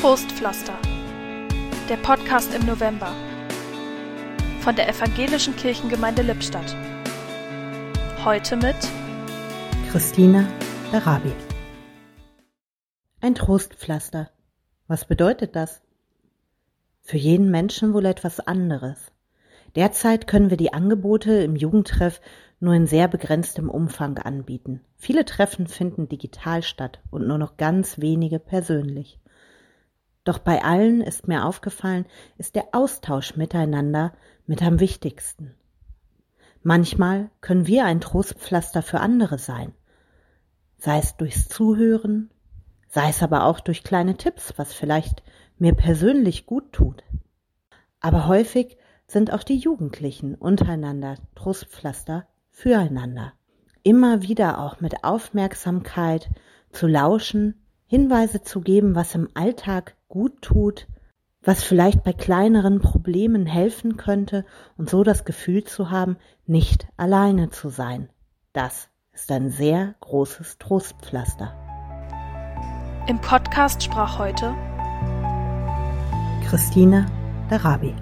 Trostpflaster. Der Podcast im November von der Evangelischen Kirchengemeinde Lippstadt. Heute mit Christina Darabi. Ein Trostpflaster. Was bedeutet das? Für jeden Menschen wohl etwas anderes. Derzeit können wir die Angebote im Jugendtreff nur in sehr begrenztem Umfang anbieten. Viele Treffen finden digital statt und nur noch ganz wenige persönlich. Doch bei allen ist mir aufgefallen, ist der Austausch miteinander mit am wichtigsten. Manchmal können wir ein Trostpflaster für andere sein, sei es durchs Zuhören, sei es aber auch durch kleine Tipps, was vielleicht mir persönlich gut tut. Aber häufig sind auch die Jugendlichen untereinander Trostpflaster füreinander. Immer wieder auch mit Aufmerksamkeit zu lauschen, Hinweise zu geben, was im Alltag gut tut, was vielleicht bei kleineren Problemen helfen könnte und so das Gefühl zu haben, nicht alleine zu sein. Das ist ein sehr großes Trostpflaster. Im Podcast sprach heute Christine Darabi.